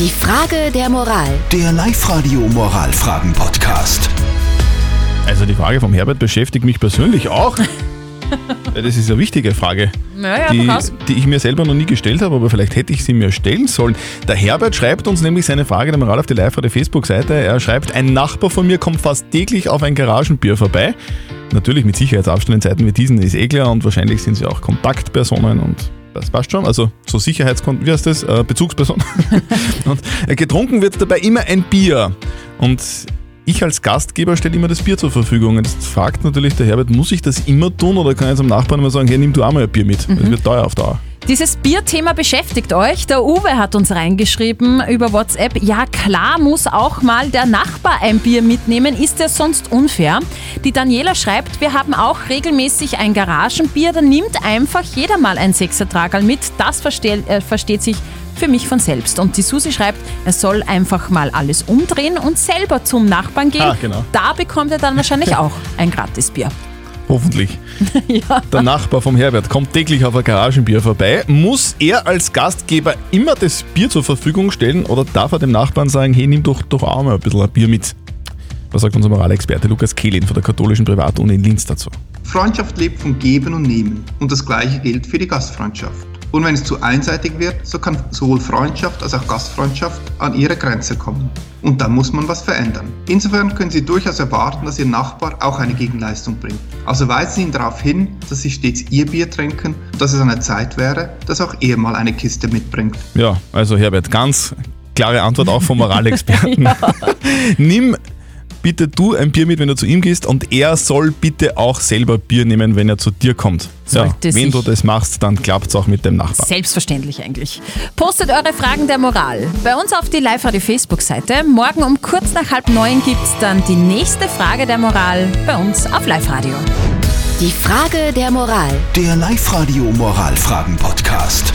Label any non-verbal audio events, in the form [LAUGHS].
Die Frage der Moral. Der Live-Radio Moralfragen-Podcast. Also die Frage vom Herbert beschäftigt mich persönlich auch. [LAUGHS] Das ist eine wichtige Frage, Naja, die, die ich mir selber noch nie gestellt habe, aber vielleicht hätte ich sie mir stellen sollen. Der Herbert schreibt uns nämlich seine Frage der Moral auf die live der Facebook-Seite. Er schreibt, ein Nachbar von mir kommt fast täglich auf ein Garagenbier vorbei. Natürlich mit Sicherheitsabstand in Zeiten wie diesen ist eh klar und wahrscheinlich sind sie auch Kontaktpersonen und das passt schon. Also so Sicherheitskon wie heißt das? Äh, Bezugsperson. [LAUGHS] und äh, getrunken wird dabei immer ein Bier. Und ich als Gastgeber stelle immer das Bier zur Verfügung. Und Jetzt fragt natürlich der Herbert, muss ich das immer tun oder kann ich jetzt am Nachbarn immer sagen, hey, nimm du auch mal ein Bier mit? Das wird teuer auf Dauer. Dieses Bierthema beschäftigt euch. Der Uwe hat uns reingeschrieben über WhatsApp. Ja, klar muss auch mal der Nachbar ein Bier mitnehmen. Ist das sonst unfair? Die Daniela schreibt, wir haben auch regelmäßig ein Garagenbier. Da nimmt einfach jeder mal ein Sechsertragerl mit. Das versteht, äh, versteht sich für mich von selbst. Und die Susi schreibt, er soll einfach mal alles umdrehen und selber zum Nachbarn gehen. Ah, genau. Da bekommt er dann wahrscheinlich [LAUGHS] auch ein Gratisbier. Hoffentlich. [LAUGHS] Der Nachbar vom Herbert kommt täglich auf ein Garagenbier vorbei. Muss er als Gastgeber immer das Bier zur Verfügung stellen oder darf er dem Nachbarn sagen, hey, nimm doch, doch auch mal ein bisschen ein Bier mit? Was sagt unser Moralexperte Lukas Kehlin von der katholischen Privatuni in Linz dazu? Freundschaft lebt vom Geben und Nehmen und das gleiche gilt für die Gastfreundschaft. Und wenn es zu einseitig wird, so kann sowohl Freundschaft als auch Gastfreundschaft an ihre Grenze kommen. Und dann muss man was verändern. Insofern können Sie durchaus erwarten, dass Ihr Nachbar auch eine Gegenleistung bringt. Also weisen Sie ihn darauf hin, dass Sie stets Ihr Bier trinken und dass es an der Zeit wäre, dass auch er mal eine Kiste mitbringt. Ja, also Herbert, ganz klare Antwort auch vom [LAUGHS] Moralexperten. [LAUGHS] Nimm bitte du ein Bier mit, wenn du zu ihm gehst und er soll bitte auch selber Bier nehmen, wenn er zu dir kommt. Ja, wenn du das machst, dann klappt es auch mit dem Nachbarn. Selbstverständlich eigentlich. Postet eure Fragen der Moral bei uns auf die Live-Radio Facebook-Seite. Morgen um kurz nach halb neun gibt es dann die nächste Frage der Moral bei uns auf Live-Radio. Die Frage der Moral. Der Live-Radio Moralfragen-Podcast.